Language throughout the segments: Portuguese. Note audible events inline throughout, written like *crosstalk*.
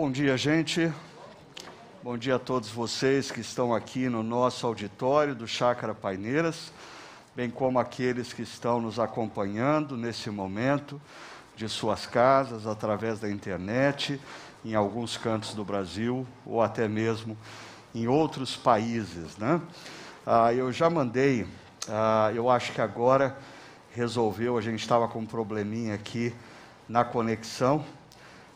Bom dia, gente. Bom dia a todos vocês que estão aqui no nosso auditório do Chácara Paineiras, bem como aqueles que estão nos acompanhando nesse momento de suas casas, através da internet, em alguns cantos do Brasil ou até mesmo em outros países. Né? Ah, eu já mandei, ah, eu acho que agora resolveu, a gente estava com um probleminha aqui na conexão,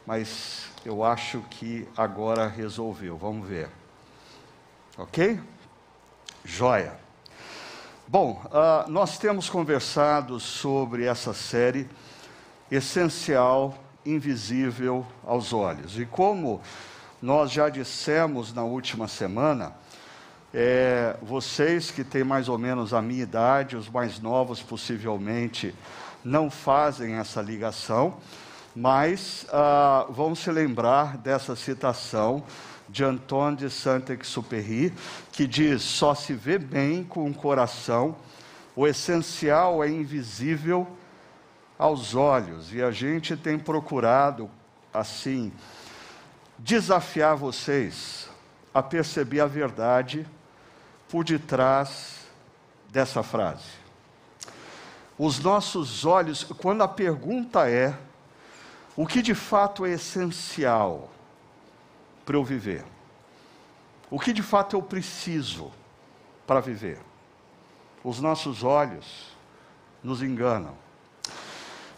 mas eu acho que agora resolveu. Vamos ver. Ok? Joia. Bom, uh, nós temos conversado sobre essa série essencial, invisível aos olhos. E como nós já dissemos na última semana, é, vocês que têm mais ou menos a minha idade, os mais novos possivelmente, não fazem essa ligação mas ah, vamos se lembrar dessa citação de Antônio de Saint-Exupéry, que diz: só se vê bem com o coração, o essencial é invisível aos olhos. E a gente tem procurado, assim, desafiar vocês a perceber a verdade por detrás dessa frase. Os nossos olhos, quando a pergunta é o que de fato é essencial para eu viver? O que de fato eu preciso para viver? Os nossos olhos nos enganam.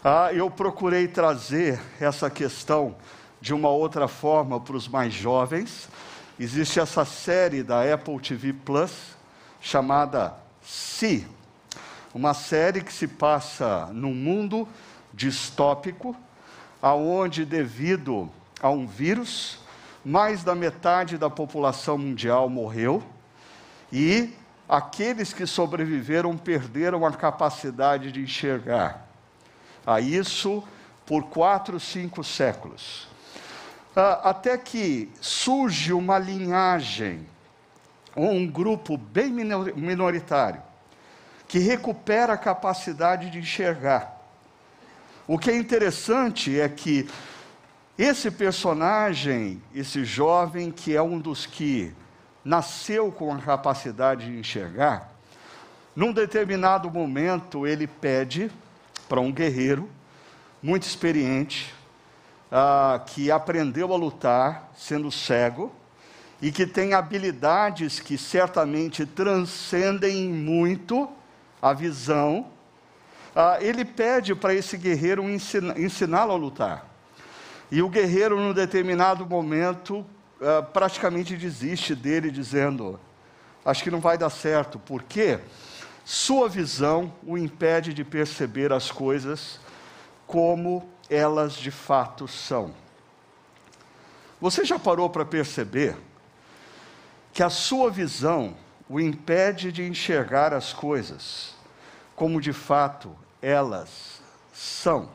Ah, eu procurei trazer essa questão de uma outra forma para os mais jovens. Existe essa série da Apple TV Plus chamada Si, uma série que se passa num mundo distópico aonde devido a um vírus, mais da metade da população mundial morreu e aqueles que sobreviveram perderam a capacidade de enxergar. A isso por quatro, cinco séculos. Ah, até que surge uma linhagem, um grupo bem minoritário, que recupera a capacidade de enxergar. O que é interessante é que esse personagem, esse jovem que é um dos que nasceu com a capacidade de enxergar, num determinado momento ele pede para um guerreiro muito experiente, ah, que aprendeu a lutar sendo cego e que tem habilidades que certamente transcendem muito a visão ah, ele pede para esse guerreiro ensiná-lo a lutar. E o guerreiro, num determinado momento, ah, praticamente desiste dele, dizendo: Acho que não vai dar certo, porque sua visão o impede de perceber as coisas como elas de fato são. Você já parou para perceber que a sua visão o impede de enxergar as coisas como de fato elas são.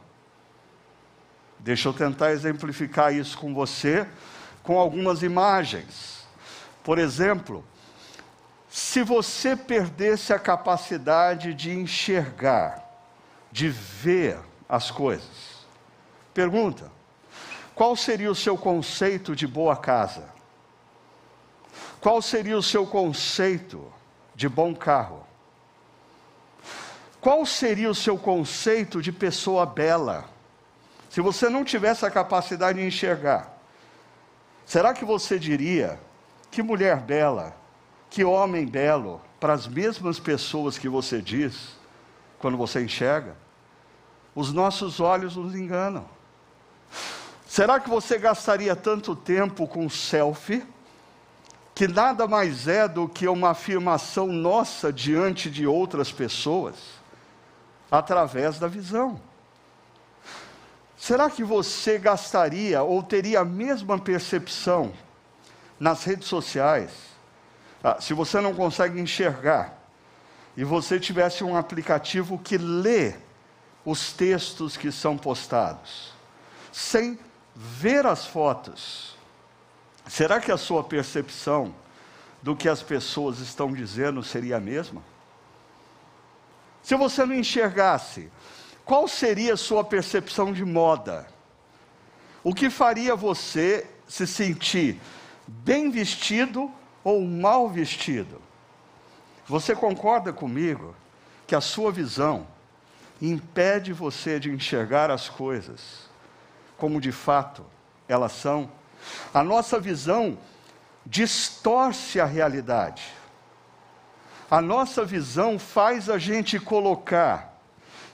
Deixa eu tentar exemplificar isso com você com algumas imagens. Por exemplo, se você perdesse a capacidade de enxergar, de ver as coisas, pergunta: qual seria o seu conceito de boa casa? Qual seria o seu conceito de bom carro? Qual seria o seu conceito de pessoa bela? Se você não tivesse a capacidade de enxergar, será que você diria que mulher bela, que homem belo, para as mesmas pessoas que você diz quando você enxerga? Os nossos olhos nos enganam. Será que você gastaria tanto tempo com selfie, que nada mais é do que uma afirmação nossa diante de outras pessoas? Através da visão. Será que você gastaria ou teria a mesma percepção nas redes sociais, ah, se você não consegue enxergar, e você tivesse um aplicativo que lê os textos que são postados, sem ver as fotos, será que a sua percepção do que as pessoas estão dizendo seria a mesma? Se você não enxergasse, qual seria a sua percepção de moda? O que faria você se sentir bem vestido ou mal vestido. Você concorda comigo que a sua visão impede você de enxergar as coisas como de fato elas são? A nossa visão distorce a realidade. A nossa visão faz a gente colocar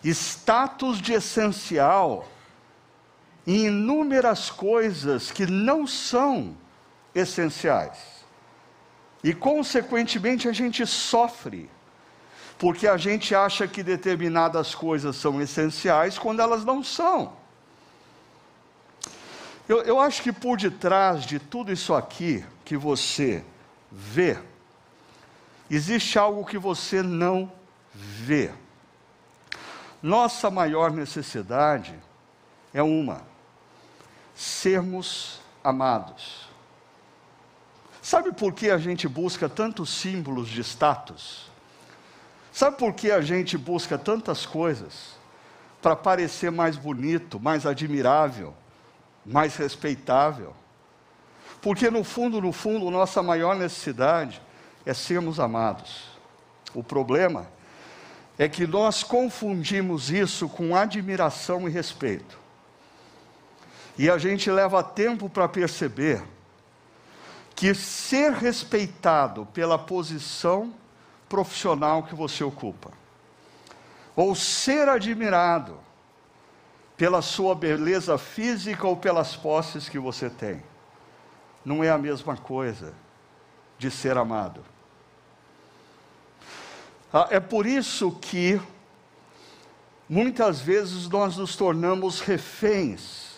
status de essencial em inúmeras coisas que não são essenciais. E, consequentemente, a gente sofre, porque a gente acha que determinadas coisas são essenciais quando elas não são. Eu, eu acho que por detrás de tudo isso aqui que você vê, existe algo que você não vê. Nossa maior necessidade é uma: sermos amados. Sabe por que a gente busca tantos símbolos de status? Sabe por que a gente busca tantas coisas? Para parecer mais bonito, mais admirável, mais respeitável. Porque no fundo, no fundo, nossa maior necessidade é sermos amados. O problema é que nós confundimos isso com admiração e respeito. E a gente leva tempo para perceber que ser respeitado pela posição profissional que você ocupa, ou ser admirado pela sua beleza física ou pelas posses que você tem, não é a mesma coisa de ser amado. Ah, é por isso que muitas vezes nós nos tornamos reféns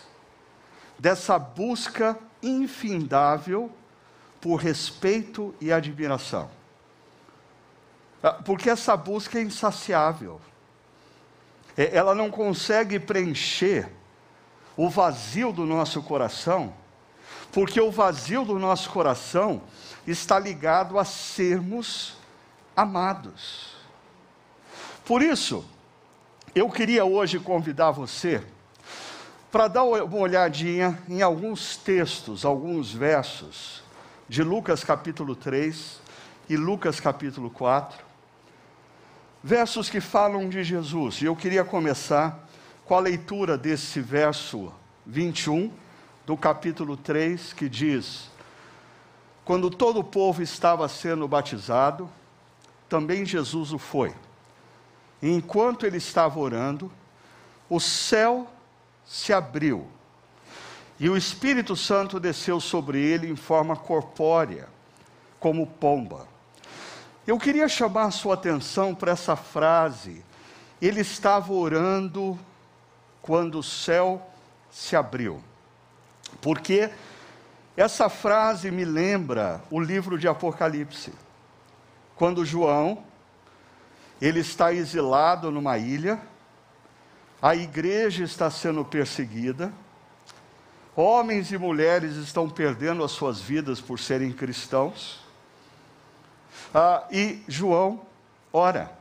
dessa busca infindável por respeito e admiração. Ah, porque essa busca é insaciável. É, ela não consegue preencher o vazio do nosso coração, porque o vazio do nosso coração está ligado a sermos amados. Por isso, eu queria hoje convidar você para dar uma olhadinha em alguns textos, alguns versos de Lucas capítulo 3 e Lucas capítulo 4. Versos que falam de Jesus. E eu queria começar com a leitura desse verso 21 do capítulo 3, que diz: Quando todo o povo estava sendo batizado, também Jesus o foi. E enquanto ele estava orando, o céu se abriu e o Espírito Santo desceu sobre ele em forma corpórea, como pomba. Eu queria chamar a sua atenção para essa frase. Ele estava orando quando o céu se abriu. Porque essa frase me lembra o livro de Apocalipse. Quando João, ele está exilado numa ilha, a igreja está sendo perseguida, Homens e mulheres estão perdendo as suas vidas por serem cristãos. Ah, e João ora.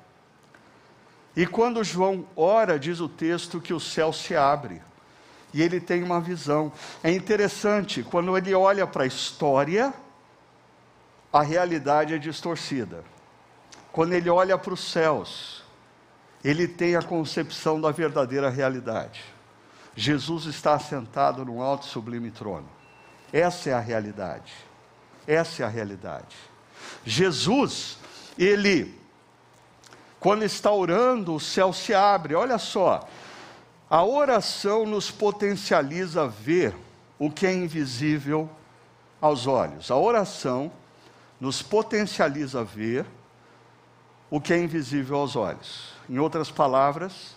E quando João ora, diz o texto que o céu se abre. E ele tem uma visão. É interessante, quando ele olha para a história, a realidade é distorcida. Quando ele olha para os céus, ele tem a concepção da verdadeira realidade. Jesus está assentado num alto e sublime trono. Essa é a realidade. Essa é a realidade. Jesus, ele, quando está orando, o céu se abre. Olha só, a oração nos potencializa ver o que é invisível aos olhos. A oração nos potencializa a ver o que é invisível aos olhos. Em outras palavras,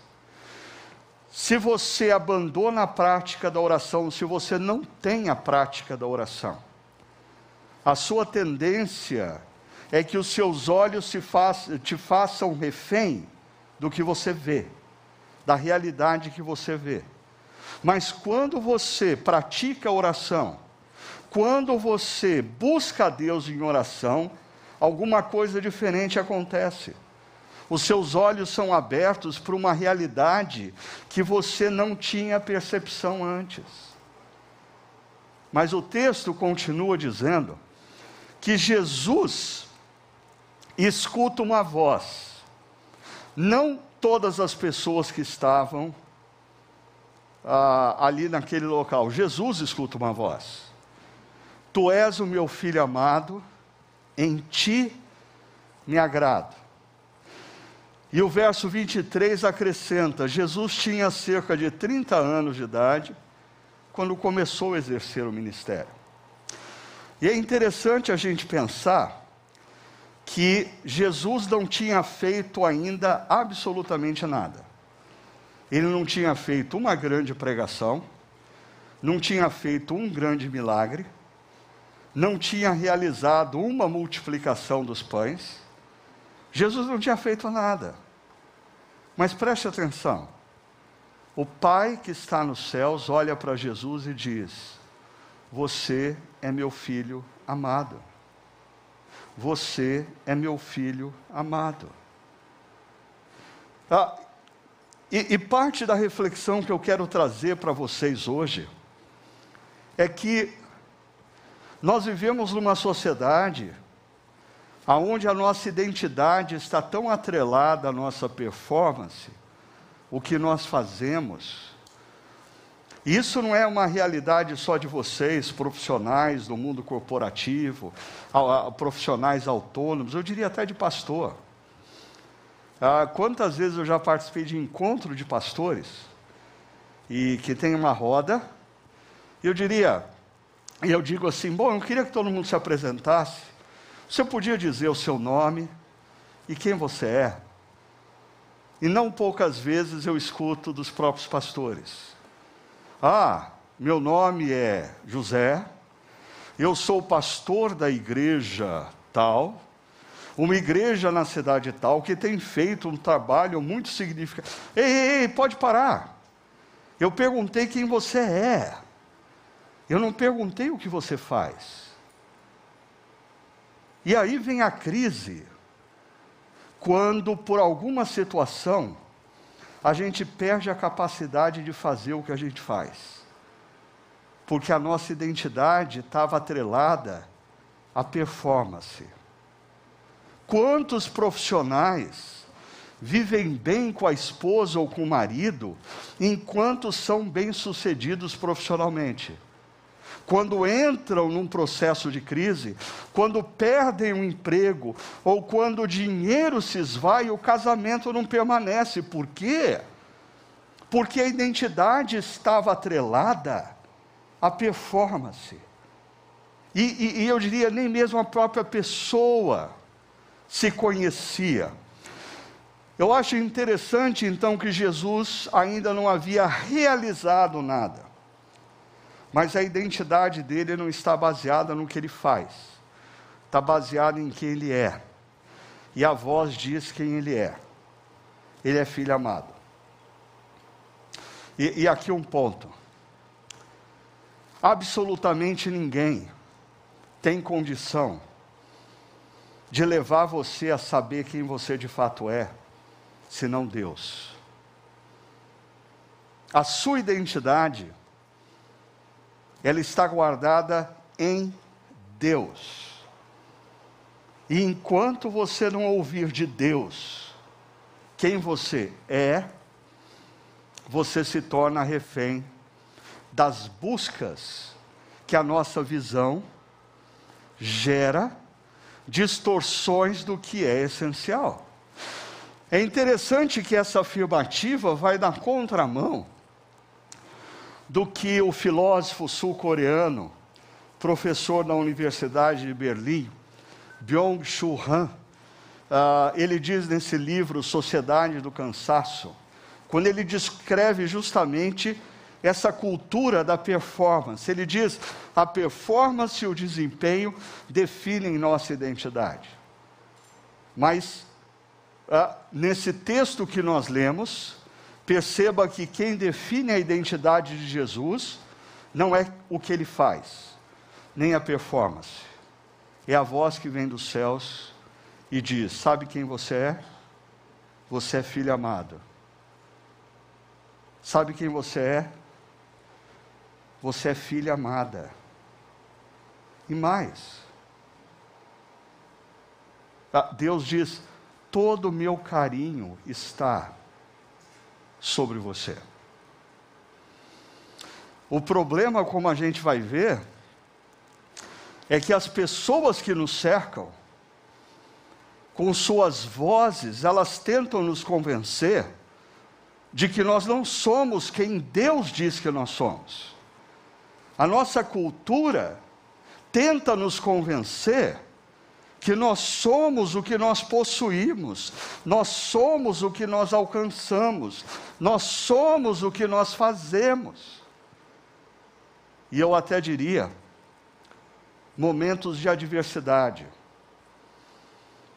se você abandona a prática da oração, se você não tem a prática da oração, a sua tendência é que os seus olhos te façam refém do que você vê, da realidade que você vê. Mas quando você pratica a oração, quando você busca a Deus em oração, alguma coisa diferente acontece os seus olhos são abertos para uma realidade que você não tinha percepção antes. Mas o texto continua dizendo que Jesus escuta uma voz. Não todas as pessoas que estavam ah, ali naquele local. Jesus escuta uma voz. Tu és o meu filho amado, em ti me agrado. E o verso 23 acrescenta: Jesus tinha cerca de 30 anos de idade quando começou a exercer o ministério. E é interessante a gente pensar que Jesus não tinha feito ainda absolutamente nada. Ele não tinha feito uma grande pregação, não tinha feito um grande milagre, não tinha realizado uma multiplicação dos pães. Jesus não tinha feito nada. Mas preste atenção. O Pai que está nos céus olha para Jesus e diz: Você é meu filho amado. Você é meu filho amado. Ah, e, e parte da reflexão que eu quero trazer para vocês hoje é que nós vivemos numa sociedade onde a nossa identidade está tão atrelada à nossa performance, o que nós fazemos. Isso não é uma realidade só de vocês, profissionais do mundo corporativo, profissionais autônomos, eu diria até de pastor. Ah, quantas vezes eu já participei de encontro de pastores e que tem uma roda, eu diria, e eu digo assim: bom, eu queria que todo mundo se apresentasse. Você podia dizer o seu nome e quem você é? E não poucas vezes eu escuto dos próprios pastores: Ah, meu nome é José, eu sou pastor da igreja tal, uma igreja na cidade tal que tem feito um trabalho muito significativo. Ei, ei, ei, pode parar. Eu perguntei quem você é. Eu não perguntei o que você faz. E aí vem a crise, quando por alguma situação a gente perde a capacidade de fazer o que a gente faz, porque a nossa identidade estava atrelada à performance. Quantos profissionais vivem bem com a esposa ou com o marido enquanto são bem-sucedidos profissionalmente? Quando entram num processo de crise, quando perdem um emprego, ou quando o dinheiro se esvai, o casamento não permanece. Por quê? Porque a identidade estava atrelada à performance. E, e, e eu diria, nem mesmo a própria pessoa se conhecia. Eu acho interessante então que Jesus ainda não havia realizado nada. Mas a identidade dele não está baseada no que ele faz, está baseada em quem ele é. E a voz diz quem ele é. Ele é filho amado. E, e aqui um ponto. Absolutamente ninguém tem condição de levar você a saber quem você de fato é, senão Deus. A sua identidade ela está guardada em Deus. E enquanto você não ouvir de Deus quem você é, você se torna refém das buscas que a nossa visão gera distorções do que é essencial. É interessante que essa afirmativa vai na contramão do que o filósofo sul-coreano, professor da Universidade de Berlim, Byung-Chul Han, uh, ele diz nesse livro Sociedade do Cansaço, quando ele descreve justamente essa cultura da performance. Ele diz: a performance e o desempenho definem nossa identidade. Mas, uh, nesse texto que nós lemos, Perceba que quem define a identidade de Jesus não é o que ele faz, nem a performance. É a voz que vem dos céus e diz: Sabe quem você é? Você é filho amado. Sabe quem você é? Você é filha amada. e mais. Ah, Deus diz: todo o meu carinho está sobre você. O problema, como a gente vai ver, é que as pessoas que nos cercam, com suas vozes, elas tentam nos convencer de que nós não somos quem Deus diz que nós somos. A nossa cultura tenta nos convencer que nós somos o que nós possuímos, nós somos o que nós alcançamos, nós somos o que nós fazemos. E eu até diria, momentos de adversidade,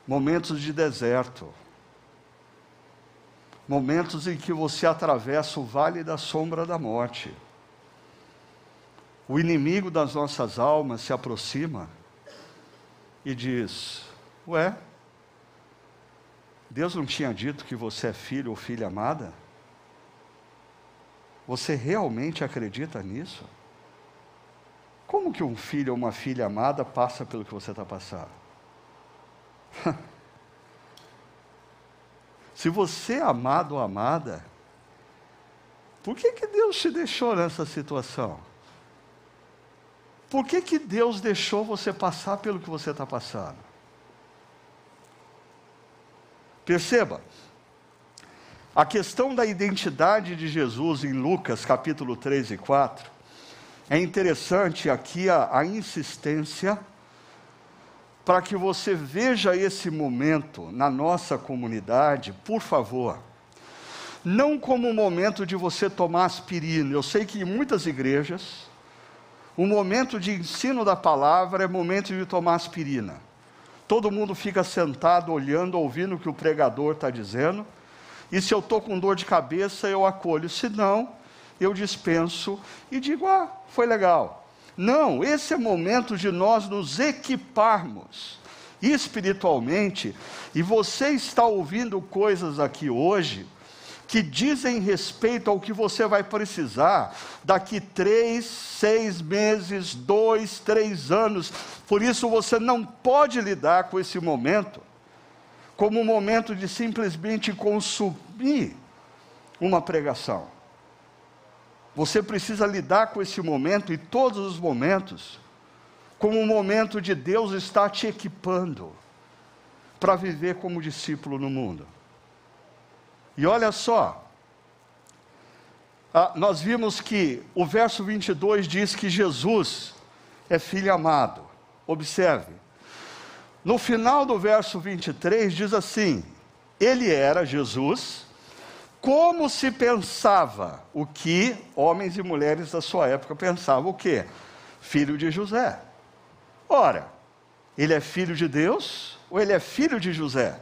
momentos de deserto, momentos em que você atravessa o vale da sombra da morte. O inimigo das nossas almas se aproxima e diz: Ué, Deus não tinha dito que você é filho ou filha amada? Você realmente acredita nisso? Como que um filho ou uma filha amada passa pelo que você está passando? *laughs* Se você é amado ou amada, por que, que Deus te deixou nessa situação? Por que, que Deus deixou você passar pelo que você está passando? Perceba, a questão da identidade de Jesus em Lucas capítulo 3 e 4, é interessante aqui a, a insistência para que você veja esse momento na nossa comunidade, por favor, não como um momento de você tomar aspirina. Eu sei que em muitas igrejas, o momento de ensino da palavra é momento de tomar aspirina. Todo mundo fica sentado, olhando, ouvindo o que o pregador está dizendo. E se eu estou com dor de cabeça, eu acolho. Se não, eu dispenso e digo: ah, foi legal. Não, esse é momento de nós nos equiparmos espiritualmente. E você está ouvindo coisas aqui hoje que dizem respeito ao que você vai precisar daqui três, seis meses, dois, três anos. Por isso você não pode lidar com esse momento como um momento de simplesmente consumir uma pregação. Você precisa lidar com esse momento e todos os momentos como um momento de Deus estar te equipando para viver como discípulo no mundo. E olha só, ah, nós vimos que o verso 22 diz que Jesus é filho amado. Observe, no final do verso 23 diz assim: Ele era Jesus, como se pensava o que homens e mulheres da sua época pensavam o quê? Filho de José. Ora, ele é filho de Deus ou ele é filho de José?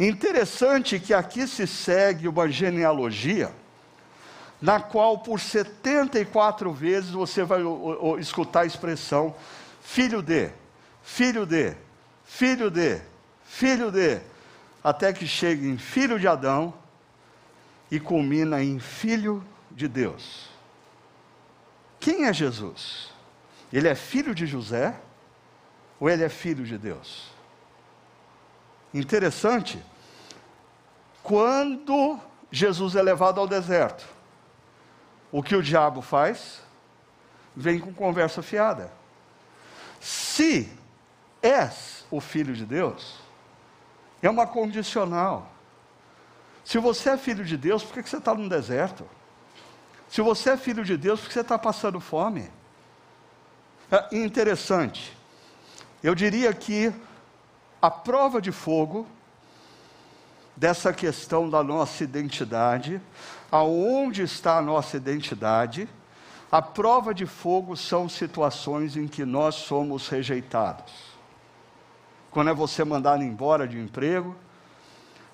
Interessante que aqui se segue uma genealogia, na qual por 74 vezes você vai escutar a expressão filho de, filho de, filho de, filho de, até que chegue em filho de Adão e culmina em filho de Deus. Quem é Jesus? Ele é filho de José ou ele é filho de Deus? Interessante quando Jesus é levado ao deserto, o que o diabo faz? Vem com conversa fiada. Se és o filho de Deus, é uma condicional. Se você é filho de Deus, por que você está no deserto? Se você é filho de Deus, por que você está passando fome? É interessante. Eu diria que a prova de fogo dessa questão da nossa identidade, aonde está a nossa identidade, a prova de fogo são situações em que nós somos rejeitados. Quando é você mandado embora de emprego,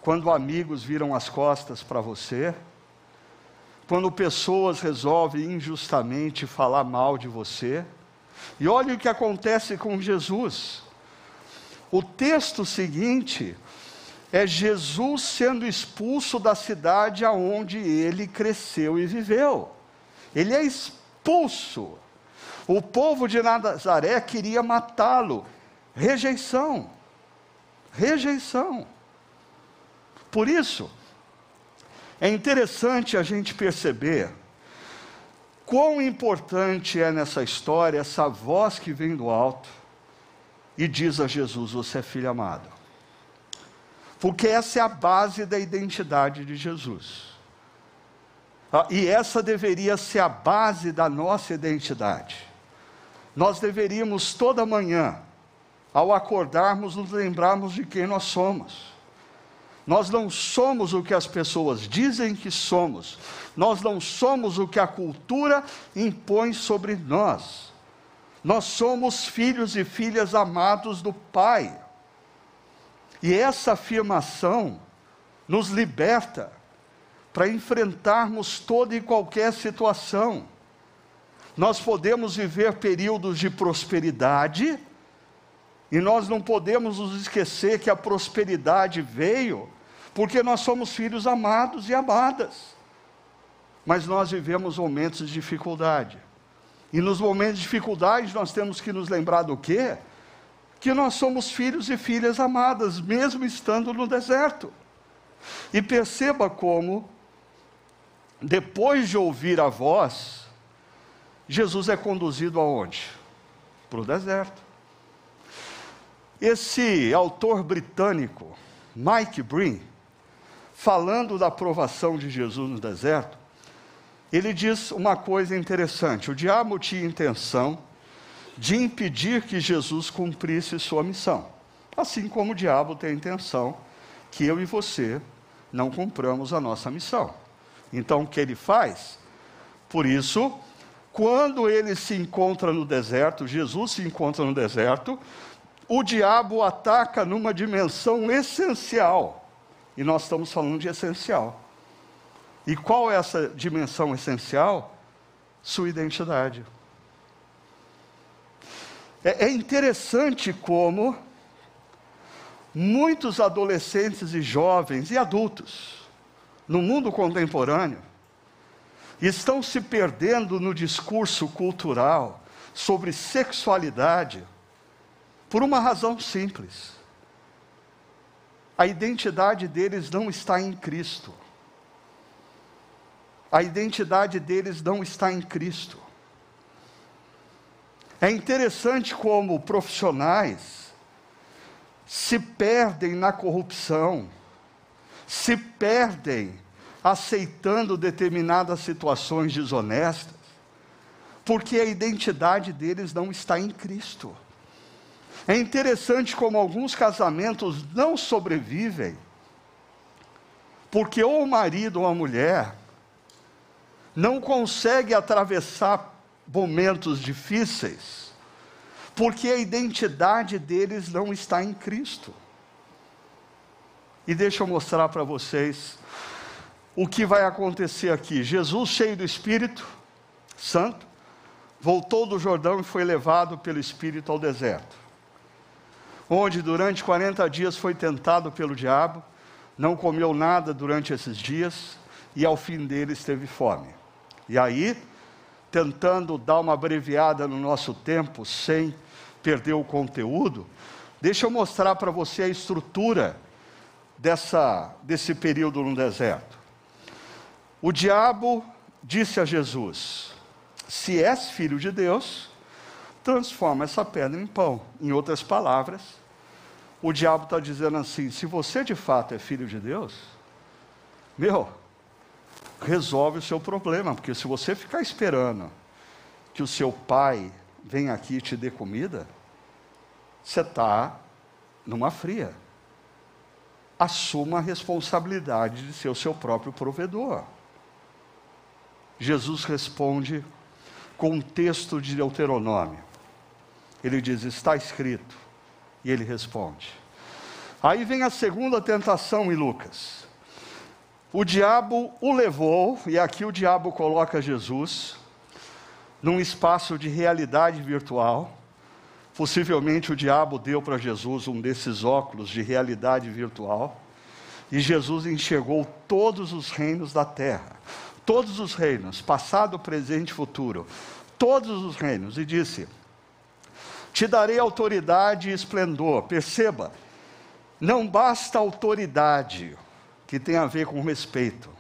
quando amigos viram as costas para você, quando pessoas resolvem injustamente falar mal de você. E olha o que acontece com Jesus. O texto seguinte é Jesus sendo expulso da cidade aonde ele cresceu e viveu. Ele é expulso. O povo de Nazaré queria matá-lo. Rejeição. Rejeição. Por isso, é interessante a gente perceber quão importante é nessa história essa voz que vem do alto e diz a Jesus: Você é filho amado. Porque essa é a base da identidade de Jesus. Ah, e essa deveria ser a base da nossa identidade. Nós deveríamos toda manhã, ao acordarmos, nos lembrarmos de quem nós somos. Nós não somos o que as pessoas dizem que somos. Nós não somos o que a cultura impõe sobre nós. Nós somos filhos e filhas amados do Pai. E essa afirmação nos liberta para enfrentarmos toda e qualquer situação. Nós podemos viver períodos de prosperidade, e nós não podemos nos esquecer que a prosperidade veio porque nós somos filhos amados e amadas. Mas nós vivemos momentos de dificuldade. E nos momentos de dificuldade nós temos que nos lembrar do quê? Que nós somos filhos e filhas amadas, mesmo estando no deserto. E perceba como, depois de ouvir a voz, Jesus é conduzido aonde? Para o deserto. Esse autor britânico, Mike Breen, falando da aprovação de Jesus no deserto, ele diz uma coisa interessante: o diabo tinha intenção de impedir que Jesus cumprisse sua missão, assim como o diabo tem a intenção que eu e você não cumpramos a nossa missão. Então, o que ele faz? Por isso, quando ele se encontra no deserto, Jesus se encontra no deserto, o diabo ataca numa dimensão essencial e nós estamos falando de essencial. E qual é essa dimensão essencial? Sua identidade. É, é interessante como muitos adolescentes e jovens e adultos no mundo contemporâneo estão se perdendo no discurso cultural sobre sexualidade por uma razão simples a identidade deles não está em Cristo. A identidade deles não está em Cristo. É interessante como profissionais se perdem na corrupção, se perdem aceitando determinadas situações desonestas, porque a identidade deles não está em Cristo. É interessante como alguns casamentos não sobrevivem, porque ou o marido ou a mulher não consegue atravessar momentos difíceis, porque a identidade deles não está em Cristo. E deixa eu mostrar para vocês o que vai acontecer aqui. Jesus, cheio do Espírito Santo, voltou do Jordão e foi levado pelo Espírito ao deserto onde durante 40 dias foi tentado pelo diabo, não comeu nada durante esses dias e ao fim deles teve fome. E aí, tentando dar uma abreviada no nosso tempo, sem perder o conteúdo, deixa eu mostrar para você a estrutura dessa, desse período no deserto. O diabo disse a Jesus: Se és filho de Deus, transforma essa pedra em pão. Em outras palavras, o diabo está dizendo assim: se você de fato é filho de Deus, meu, resolve o seu problema, porque se você ficar esperando que o seu pai venha aqui e te dê comida, você está numa fria. Assuma a responsabilidade de ser o seu próprio provedor. Jesus responde com um texto de Deuteronômio. Ele diz: Está escrito. E ele responde. Aí vem a segunda tentação em Lucas. O diabo o levou, e aqui o diabo coloca Jesus num espaço de realidade virtual. Possivelmente o diabo deu para Jesus um desses óculos de realidade virtual. E Jesus enxergou todos os reinos da terra. Todos os reinos, passado, presente e futuro todos os reinos, e disse: Te darei autoridade e esplendor. Perceba, não basta autoridade, que tem a ver com respeito,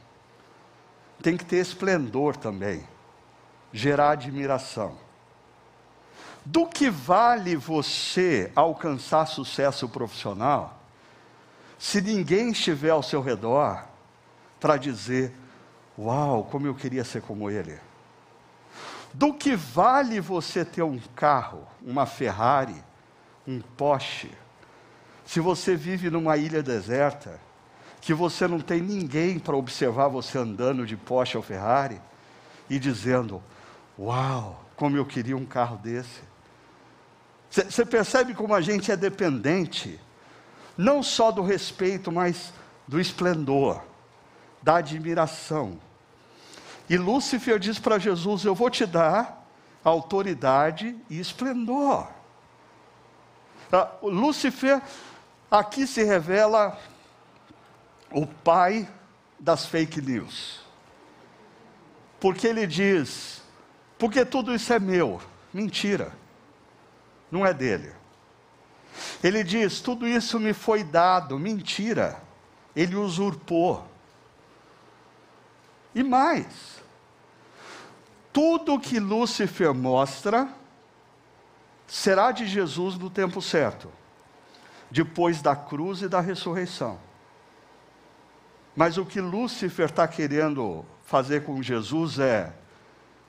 tem que ter esplendor também, gerar admiração. Do que vale você alcançar sucesso profissional se ninguém estiver ao seu redor para dizer: Uau, como eu queria ser como ele? Do que vale você ter um carro, uma Ferrari, um Porsche, se você vive numa ilha deserta, que você não tem ninguém para observar você andando de Porsche ou Ferrari e dizendo: Uau, como eu queria um carro desse. Você percebe como a gente é dependente, não só do respeito, mas do esplendor, da admiração, e Lúcifer diz para Jesus: Eu vou te dar autoridade e esplendor. Ah, Lúcifer aqui se revela o pai das fake news. Porque ele diz: porque tudo isso é meu. Mentira, não é dele. Ele diz: tudo isso me foi dado. Mentira, ele usurpou. E mais, tudo que Lúcifer mostra será de Jesus no tempo certo, depois da cruz e da ressurreição. Mas o que Lúcifer está querendo fazer com Jesus é: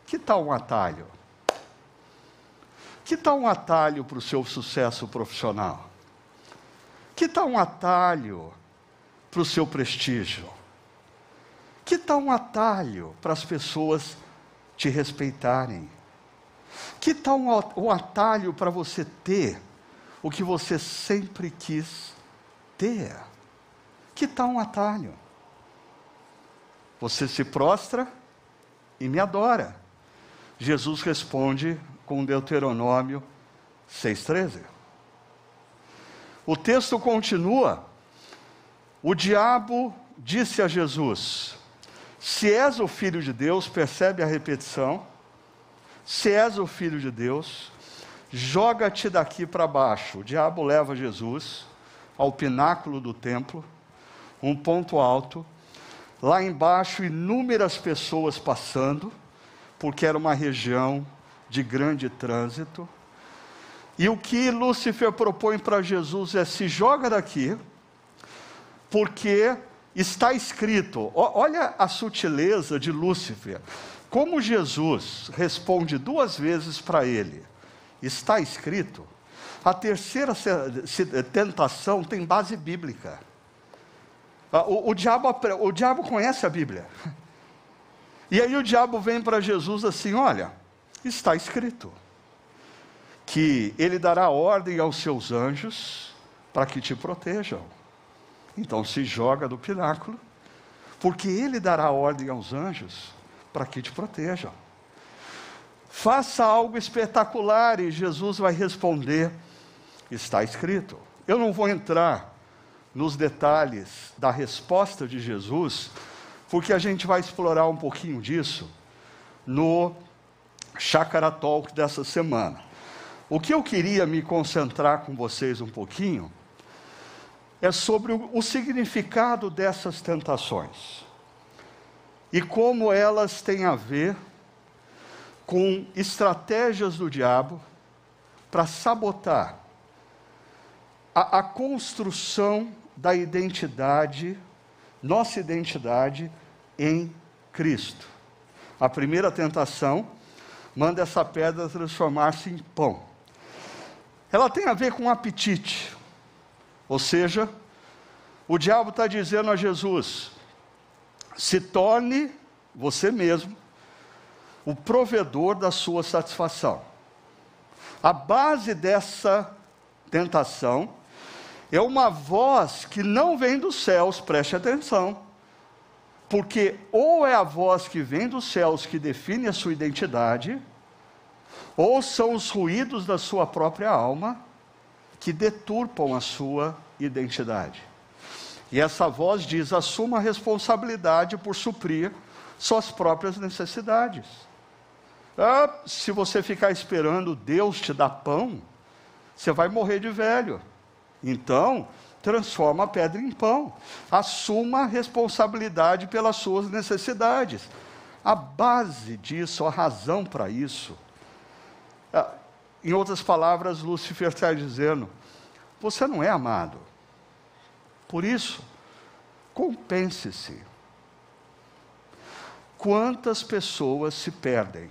que tal um atalho? Que tal um atalho para o seu sucesso profissional? Que tal um atalho para o seu prestígio? Que tal um atalho para as pessoas te respeitarem. Que tal um atalho para você ter o que você sempre quis ter? Que tal um atalho? Você se prostra e me adora. Jesus responde com Deuteronômio 6,13. O texto continua. O diabo disse a Jesus: se és o filho de Deus, percebe a repetição. Se és o filho de Deus, joga-te daqui para baixo. O diabo leva Jesus ao pináculo do templo, um ponto alto. Lá embaixo, inúmeras pessoas passando, porque era uma região de grande trânsito. E o que Lúcifer propõe para Jesus é: se joga daqui, porque está escrito, olha a sutileza de Lúcifer. Como Jesus responde duas vezes para ele, está escrito, a terceira tentação tem base bíblica. Ah, o, o, diabo, o diabo conhece a Bíblia. *laughs* E aí o diabo vem para Jesus assim: olha, está escrito que ele dará ordem aos seus anjos para que te protejam. Então se joga do pináculo, porque ele dará ordem aos anjos para que te protejam. Faça algo espetacular e Jesus vai responder: está escrito. Eu não vou entrar nos detalhes da resposta de Jesus, porque a gente vai explorar um pouquinho disso no Chakra Talk dessa semana. O que eu queria me concentrar com vocês um pouquinho é sobre o, o significado dessas tentações e como elas têm a ver com estratégias do diabo para sabotar a, a, construção da identidade, nossa identidade em Cristo. A primeira tentação manda essa pedra transformar-se em pão. Ela tem a ver com apetite. Ou seja, o diabo está dizendo a Jesus: se torne você mesmo o provedor da sua satisfação. A base dessa tentação é uma voz que não vem dos céus, preste atenção. Porque ou é a voz que vem dos céus que define a sua identidade, ou são os ruídos da sua própria alma que deturpam a sua identidade. E essa voz diz: assuma a responsabilidade por suprir suas próprias necessidades. Ah, se você ficar esperando Deus te dar pão, você vai morrer de velho. Então, transforma a pedra em pão. Assuma a responsabilidade pelas suas necessidades. A base disso, a razão para isso. Ah, em outras palavras, Lúcifer está dizendo: você não é amado. Por isso, compense-se. Quantas pessoas se perdem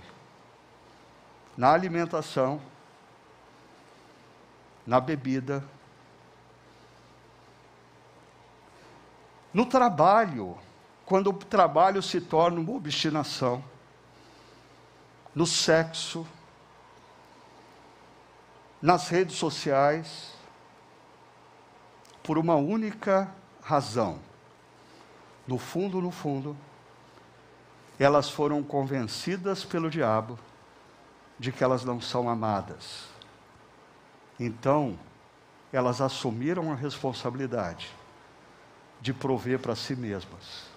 na alimentação, na bebida, no trabalho, quando o trabalho se torna uma obstinação, no sexo, nas redes sociais, por uma única razão. No fundo, no fundo, elas foram convencidas pelo diabo de que elas não são amadas. Então, elas assumiram a responsabilidade de prover para si mesmas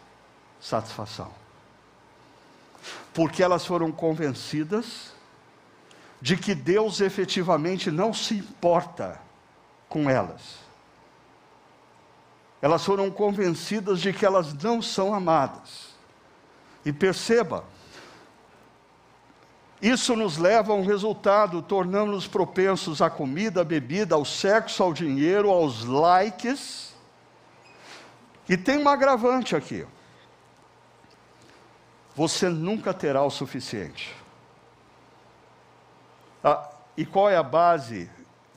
satisfação. Porque elas foram convencidas de que Deus efetivamente não se importa com elas. Elas foram convencidas de que elas não são amadas. E perceba, isso nos leva a um resultado, tornando-nos propensos à comida, à bebida, ao sexo, ao dinheiro, aos likes. E tem um agravante aqui. Você nunca terá o suficiente. Ah, e qual é a base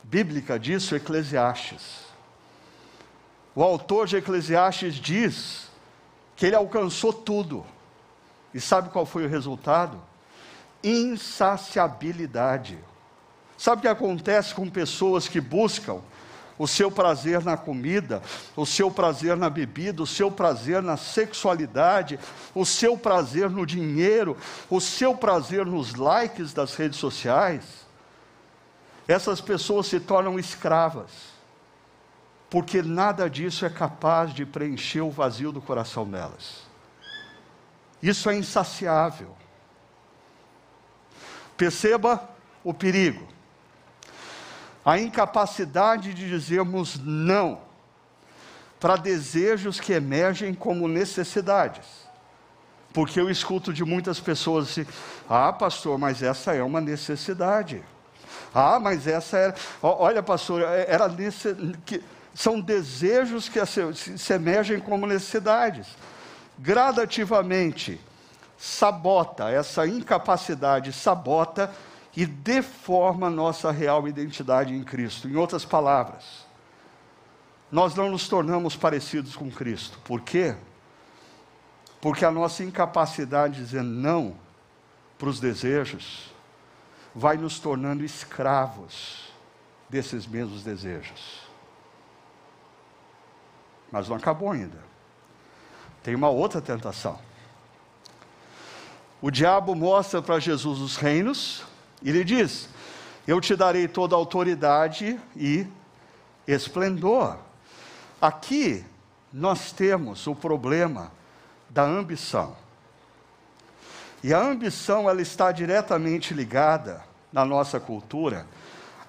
bíblica disso? Eclesiastes. O autor de Eclesiastes diz que ele alcançou tudo. E sabe qual foi o resultado? insaciabilidade. Sabe o que acontece com pessoas que buscam o seu prazer na comida, o seu prazer na bebida, o seu prazer na sexualidade, o seu prazer no dinheiro, o seu prazer nos likes das redes sociais? Essas pessoas se tornam escravas, porque nada disso é capaz de preencher o vazio do coração delas. Isso é insaciável. Perceba o perigo. A incapacidade de dizermos não para desejos que emergem como necessidades. Porque eu escuto de muitas pessoas assim: ah, pastor, mas essa é uma necessidade. Ah, mas essa era. Olha, pastor, é, era nesse, que, são desejos que se, se emergem como necessidades. Gradativamente, sabota, essa incapacidade sabota e deforma nossa real identidade em Cristo. Em outras palavras, nós não nos tornamos parecidos com Cristo. Por quê? Porque a nossa incapacidade de dizer não para os desejos vai nos tornando escravos desses mesmos desejos. Mas não acabou ainda. Tem uma outra tentação. O diabo mostra para Jesus os reinos ele diz: Eu te darei toda autoridade e esplendor. Aqui nós temos o problema da ambição. E a ambição ela está diretamente ligada na nossa cultura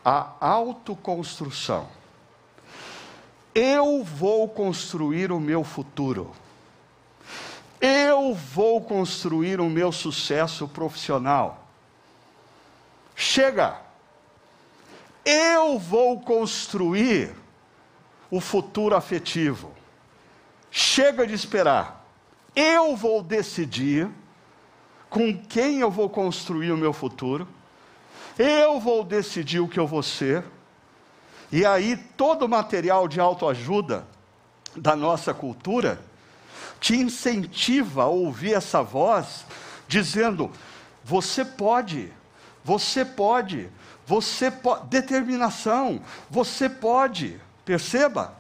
à autoconstrução. Eu vou construir o meu futuro. Eu vou construir o meu sucesso profissional. Chega! Eu vou construir o futuro afetivo. Chega de esperar. Eu vou decidir com quem eu vou construir o meu futuro. Eu vou decidir o que eu vou ser. E aí, todo o material de autoajuda da nossa cultura te incentiva a ouvir essa voz dizendo: você pode, você pode, você pode, determinação, você pode. Perceba?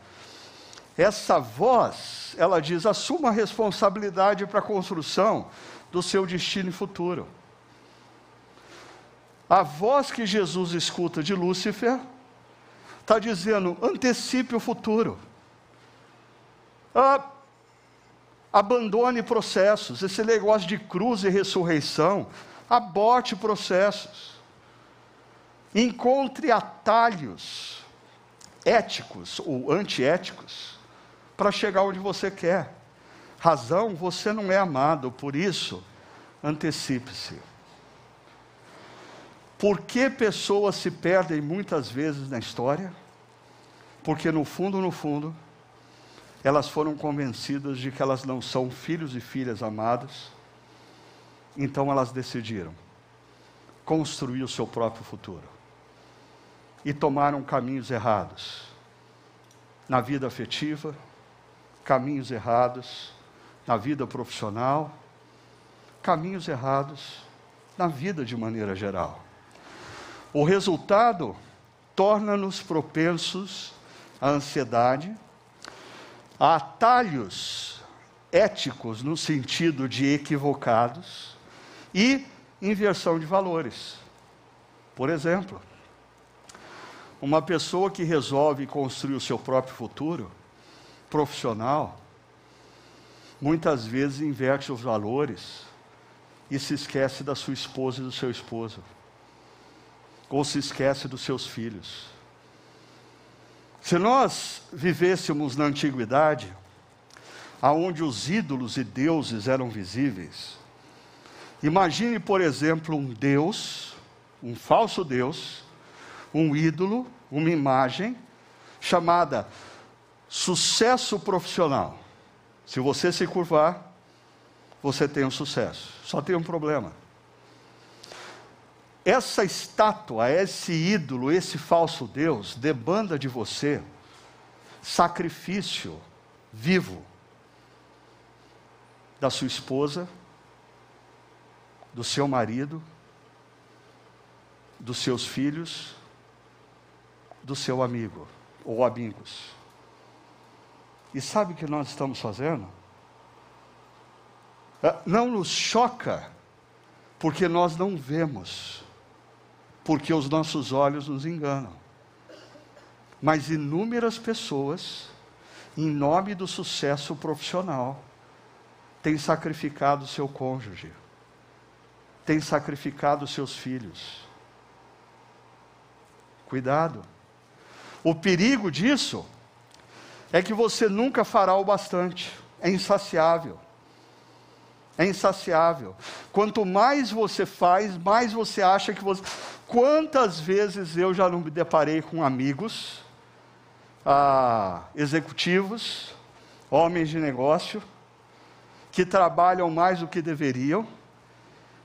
Essa voz, ela diz: assuma a responsabilidade para a construção do seu destino futuro. A voz que Jesus escuta de Lúcifer está dizendo: antecipe o futuro. Ah, Abandone processos. Esse negócio de cruz e ressurreição Aborte processos. Encontre atalhos éticos ou antiéticos para chegar onde você quer. Razão, você não é amado, por isso, antecipe-se. Por que pessoas se perdem muitas vezes na história? Porque no fundo, no fundo, elas foram convencidas de que elas não são filhos e filhas amados, então elas decidiram construir o seu próprio futuro e tomaram caminhos errados na vida afetiva, caminhos errados na vida profissional, caminhos errados na vida de maneira geral. O resultado torna-nos propensos à ansiedade, a atalhos éticos no sentido de equivocados e inversão de valores. Por exemplo, uma pessoa que resolve construir o seu próprio futuro profissional, muitas vezes inverte os valores e se esquece da sua esposa e do seu esposo ou se esquece dos seus filhos. Se nós vivêssemos na antiguidade, aonde os ídolos e deuses eram visíveis, imagine, por exemplo, um Deus, um falso Deus, um ídolo, uma imagem chamada sucesso profissional. Se você se curvar, você tem um sucesso. Só tem um problema essa estátua, esse ídolo, esse falso Deus, demanda de você sacrifício vivo da sua esposa, do seu marido, dos seus filhos, do seu amigo ou amigos. E sabe o que nós estamos fazendo? Ah, não nos choca, porque nós não vemos porque os nossos olhos nos enganam. Mas inúmeras pessoas, em nome do sucesso profissional, têm sacrificado seu cônjuge, têm sacrificado seus filhos. Cuidado. O perigo disso é que você nunca fará o bastante, é insaciável é insaciável. Quanto mais você faz, mais você acha que você. Quantas vezes eu já não me deparei com amigos, ah, executivos, homens de negócio, que trabalham mais do que deveriam,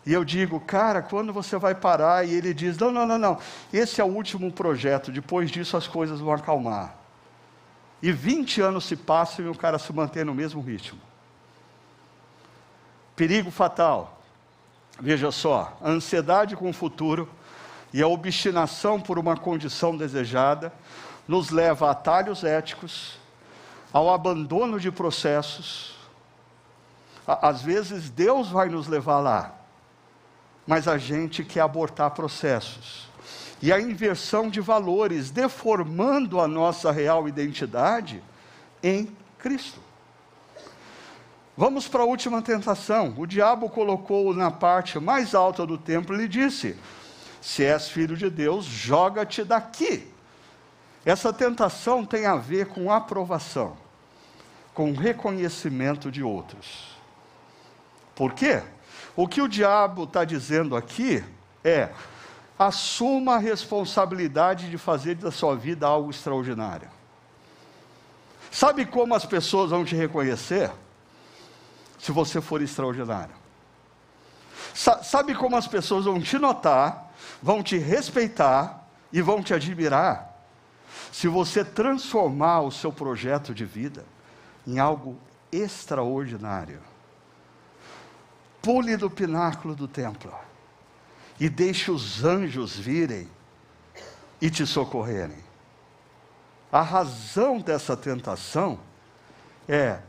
e eu digo, cara, quando você vai parar? E ele diz: não, não, não, não, esse é o último projeto, depois disso as coisas vão acalmar. E 20 anos se passam e o cara se mantém no mesmo ritmo. Perigo fatal. Veja só, a ansiedade com o futuro e a obstinação por uma condição desejada nos leva a atalhos éticos, ao abandono de processos. Às vezes Deus vai nos levar lá, mas a gente quer abortar processos. E a inversão de valores, deformando a nossa real identidade em Cristo. Vamos para a última tentação. O diabo colocou na parte mais alta do templo e lhe disse: Se és filho de Deus, joga-te daqui. Essa tentação tem a ver com aprovação, com reconhecimento de outros. Por quê? O que o diabo está dizendo aqui é: assuma a responsabilidade de fazer da sua vida algo extraordinário. Sabe como as pessoas vão te reconhecer? se você for extraordinário. Sa sabe como as pessoas vão te notar, vão te respeitar e vão te admirar? Se você transformar o seu projeto de vida em algo extraordinário. Pule do pináculo do templo e deixe os anjos virem e te socorrerem. A razão dessa tentação é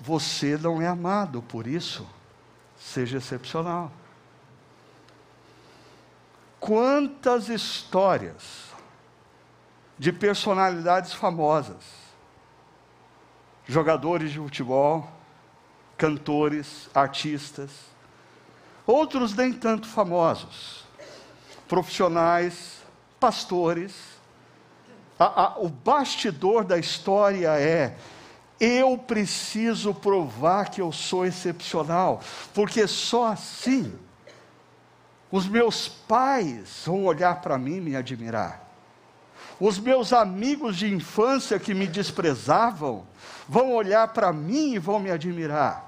você não é amado, por isso, seja excepcional. Quantas histórias de personalidades famosas, jogadores de futebol, cantores, artistas, outros nem tanto famosos, profissionais, pastores. A, a, o bastidor da história é: eu preciso provar que eu sou excepcional, porque só assim os meus pais vão olhar para mim e me admirar. Os meus amigos de infância que me desprezavam vão olhar para mim e vão me admirar.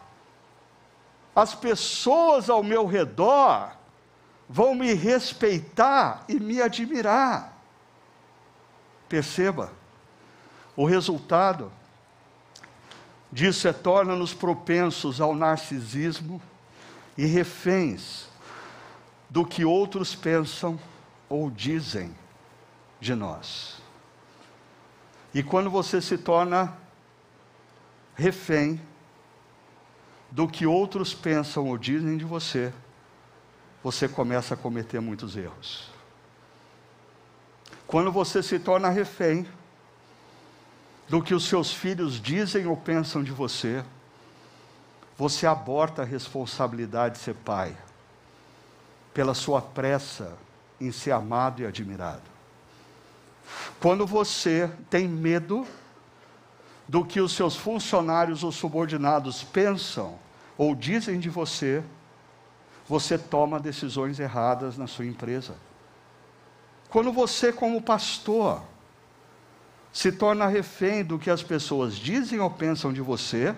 As pessoas ao meu redor vão me respeitar e me admirar. Perceba, o resultado disso é torna-nos propensos ao narcisismo e reféns do que outros pensam ou dizem de nós. E quando você se torna refém do que outros pensam ou dizem de você, você começa a cometer muitos erros. Quando você se torna refém do que os seus filhos dizem ou pensam de você, você aborta a responsabilidade de ser pai, pela sua pressa em ser amado e admirado. Quando você tem medo do que os seus funcionários ou subordinados pensam ou dizem de você, você toma decisões erradas na sua empresa. Quando você, como pastor, se torna refém do que as pessoas dizem ou pensam de você,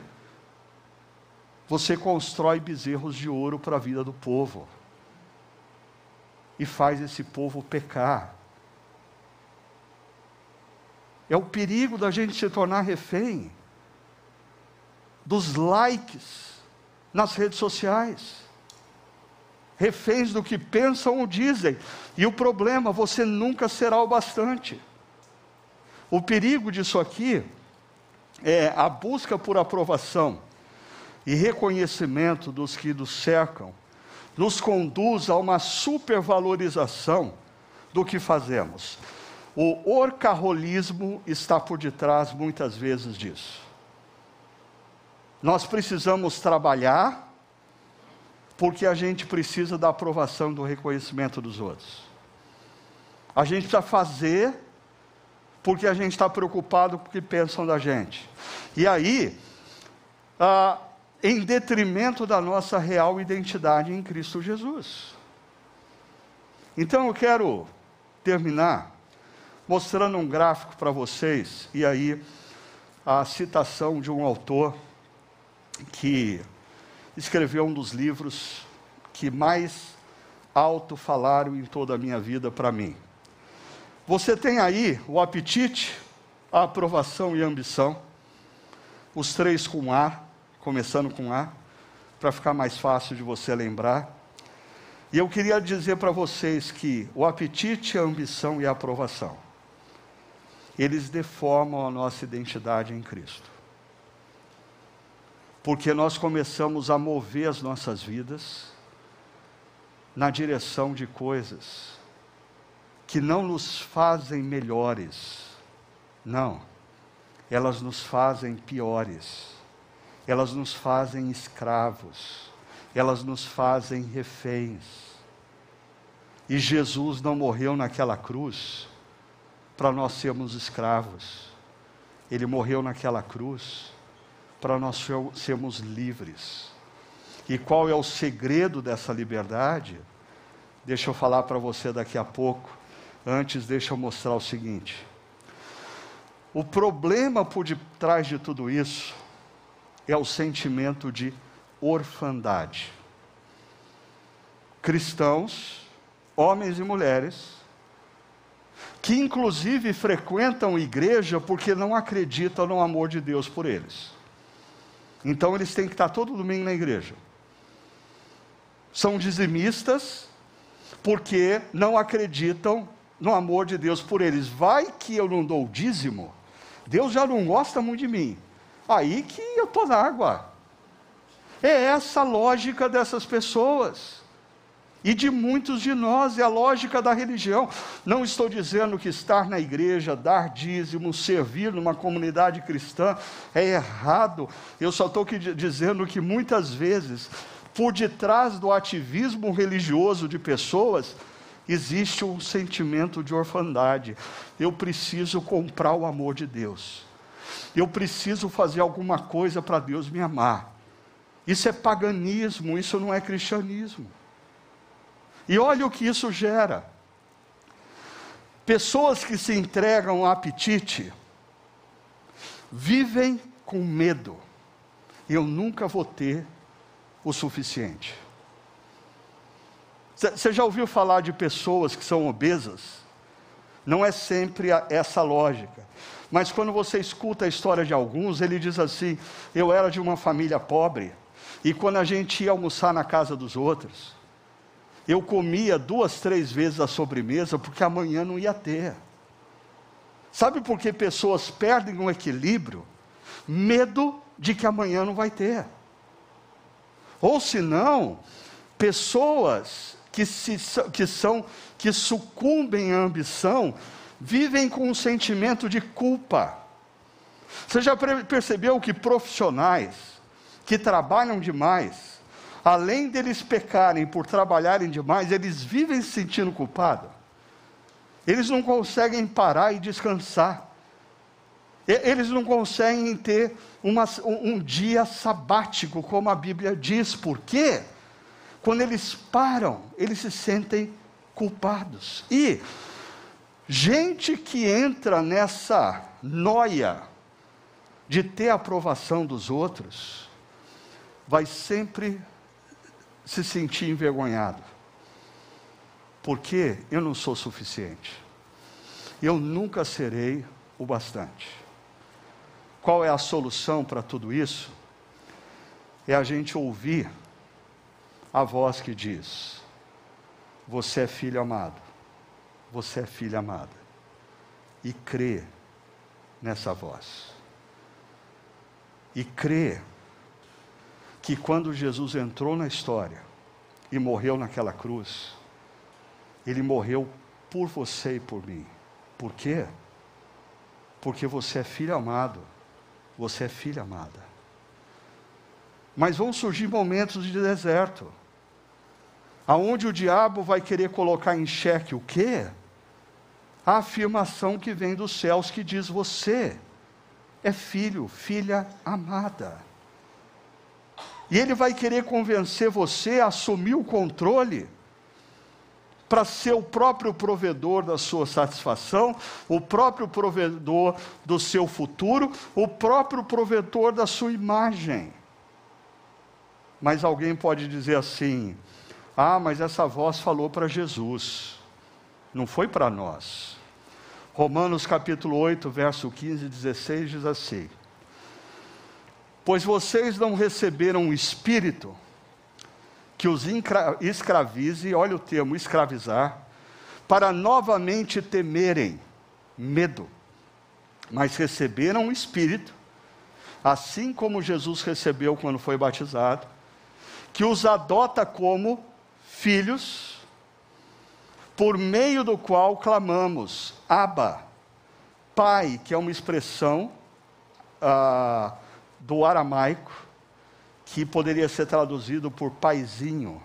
você constrói bezerros de ouro para a vida do povo e faz esse povo pecar. É o perigo da gente se tornar refém dos likes nas redes sociais reféns do que pensam ou dizem. E o problema, você nunca será o bastante. O perigo disso aqui é a busca por aprovação e reconhecimento dos que nos cercam, nos conduz a uma supervalorização do que fazemos. O orcarrolismo está por detrás muitas vezes disso. Nós precisamos trabalhar porque a gente precisa da aprovação do reconhecimento dos outros. A gente precisa fazer porque a gente está preocupado com o que pensam da gente. E aí, ah, em detrimento da nossa real identidade em Cristo Jesus. Então eu quero terminar mostrando um gráfico para vocês, e aí a citação de um autor que escreveu um dos livros que mais alto falaram em toda a minha vida para mim. Você tem aí o apetite, a aprovação e a ambição, os três com A, começando com A, para ficar mais fácil de você lembrar. E eu queria dizer para vocês que o apetite, a ambição e a aprovação, eles deformam a nossa identidade em Cristo. Porque nós começamos a mover as nossas vidas na direção de coisas que não nos fazem melhores, não, elas nos fazem piores, elas nos fazem escravos, elas nos fazem reféns. E Jesus não morreu naquela cruz para nós sermos escravos, ele morreu naquela cruz para nós sermos livres. E qual é o segredo dessa liberdade? Deixa eu falar para você daqui a pouco. Antes, deixa eu mostrar o seguinte. O problema por detrás de tudo isso é o sentimento de orfandade. Cristãos, homens e mulheres, que inclusive frequentam igreja porque não acreditam no amor de Deus por eles. Então eles têm que estar todo domingo na igreja. São dizimistas porque não acreditam no amor de Deus por eles. Vai que eu não dou dízimo, Deus já não gosta muito de mim. Aí que eu estou na água. É essa a lógica dessas pessoas e de muitos de nós, é a lógica da religião. Não estou dizendo que estar na igreja, dar dízimo, servir numa comunidade cristã é errado. Eu só estou dizendo que muitas vezes por detrás do ativismo religioso de pessoas, existe um sentimento de orfandade. Eu preciso comprar o amor de Deus. Eu preciso fazer alguma coisa para Deus me amar. Isso é paganismo, isso não é cristianismo. E olha o que isso gera. Pessoas que se entregam ao apetite vivem com medo. Eu nunca vou ter o suficiente. Você já ouviu falar de pessoas que são obesas? Não é sempre essa lógica. Mas quando você escuta a história de alguns, ele diz assim: Eu era de uma família pobre, e quando a gente ia almoçar na casa dos outros, eu comia duas, três vezes a sobremesa, porque amanhã não ia ter. Sabe por que pessoas perdem o equilíbrio? Medo de que amanhã não vai ter. Ou se não, pessoas que, se, que são que sucumbem à ambição vivem com um sentimento de culpa. Você já percebeu que profissionais que trabalham demais, além deles pecarem por trabalharem demais, eles vivem se sentindo culpados? Eles não conseguem parar e descansar. Eles não conseguem ter uma, um, dia sabático, como a Bíblia diz. Por quê? quando eles param, eles se sentem culpados. E gente que entra nessa noia de ter a aprovação dos outros, vai sempre se sentir envergonhado. Porque eu não sou suficiente. Eu nunca serei o bastante. Qual é a solução para tudo isso? É a gente ouvir a voz que diz: Você é filho amado, você é filha amada, e crê nessa voz. E crê que quando Jesus entrou na história e morreu naquela cruz, ele morreu por você e por mim. Por quê? Porque você é filho amado, você é filha amada. Mas vão surgir momentos de deserto aonde o diabo vai querer colocar em xeque o quê? A afirmação que vem dos céus que diz: você é filho, filha amada. E ele vai querer convencer você a assumir o controle para ser o próprio provedor da sua satisfação, o próprio provedor do seu futuro, o próprio provedor da sua imagem. Mas alguém pode dizer assim: ah, mas essa voz falou para Jesus, não foi para nós. Romanos capítulo 8, verso 15 e 16 diz assim: Pois vocês não receberam o Espírito que os escravize, olha o termo, escravizar, para novamente temerem medo, mas receberam o Espírito, assim como Jesus recebeu quando foi batizado, que os adota como filhos, por meio do qual clamamos, Abba, Pai, que é uma expressão ah, do aramaico, que poderia ser traduzido por paizinho.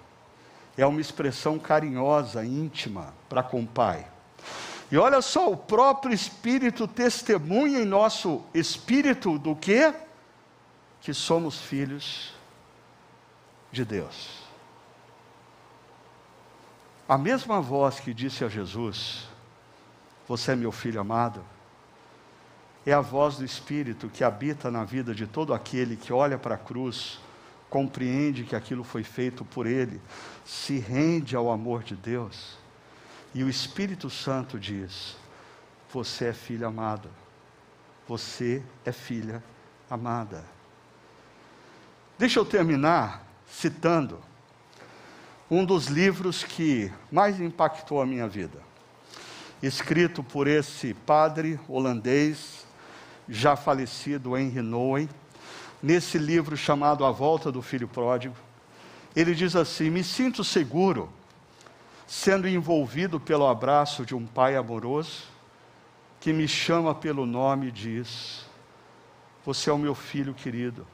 É uma expressão carinhosa, íntima, para com o pai. E olha só, o próprio Espírito testemunha em nosso espírito do que? Que somos filhos de Deus. A mesma voz que disse a Jesus: Você é meu filho amado, é a voz do Espírito que habita na vida de todo aquele que olha para a cruz, compreende que aquilo foi feito por ele, se rende ao amor de Deus. E o Espírito Santo diz: Você é filho amado, você é filha amada. Deixa eu terminar citando um dos livros que mais impactou a minha vida. Escrito por esse padre holandês, já falecido Henry Nouwen, nesse livro chamado A Volta do Filho Pródigo, ele diz assim: Me sinto seguro sendo envolvido pelo abraço de um pai amoroso que me chama pelo nome e diz: Você é o meu filho querido,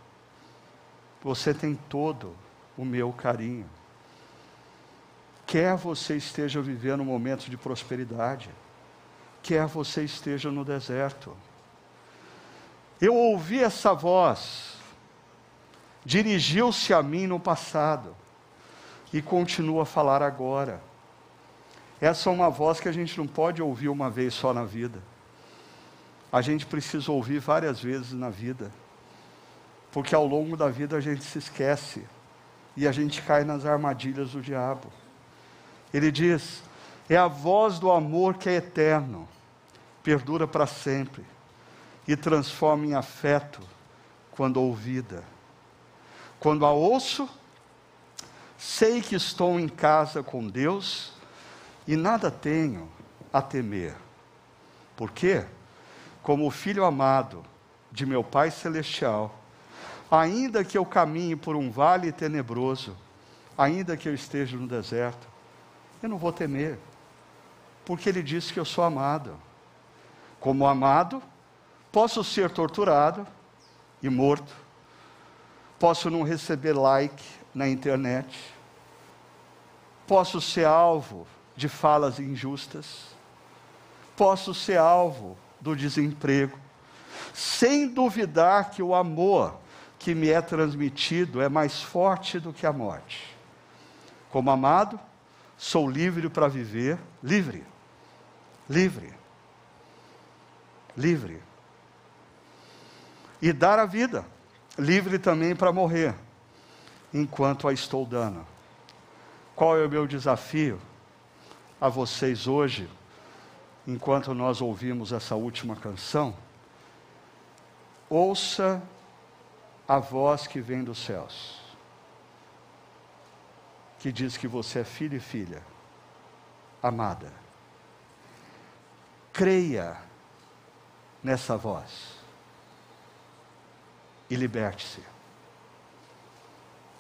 você tem todo o meu carinho. Quer você esteja vivendo um momento de prosperidade, quer você esteja no deserto. Eu ouvi essa voz, dirigiu-se a mim no passado e continua a falar agora. Essa é uma voz que a gente não pode ouvir uma vez só na vida. A gente precisa ouvir várias vezes na vida. Porque ao longo da vida a gente se esquece e a gente cai nas armadilhas do diabo. Ele diz: é a voz do amor que é eterno, perdura para sempre e transforma em afeto quando ouvida. Quando a ouço, sei que estou em casa com Deus e nada tenho a temer. Por quê? Como filho amado de meu Pai Celestial, ainda que eu caminhe por um vale tenebroso, ainda que eu esteja no deserto, eu não vou temer, porque Ele disse que eu sou amado. Como amado, posso ser torturado e morto, posso não receber like na internet, posso ser alvo de falas injustas, posso ser alvo do desemprego, sem duvidar que o amor que me é transmitido é mais forte do que a morte. Como amado, sou livre para viver, livre, livre, livre. E dar a vida, livre também para morrer, enquanto a estou dando. Qual é o meu desafio a vocês hoje, enquanto nós ouvimos essa última canção? Ouça a voz que vem dos céus, que diz que você é filho e filha, amada. Creia nessa voz e liberte-se.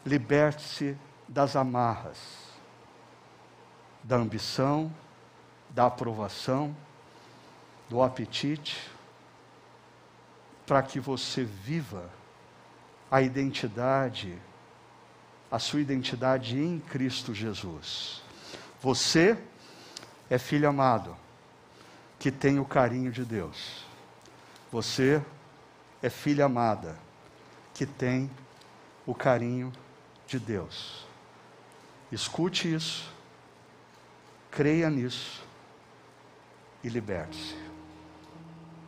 Liberte-se das amarras, da ambição, da aprovação, do apetite, para que você viva a identidade, a sua identidade em Cristo Jesus. Você é filho amado, que tem o carinho de Deus. Você é filha amada, que tem o carinho de Deus. Escute isso, creia nisso e liberte-se.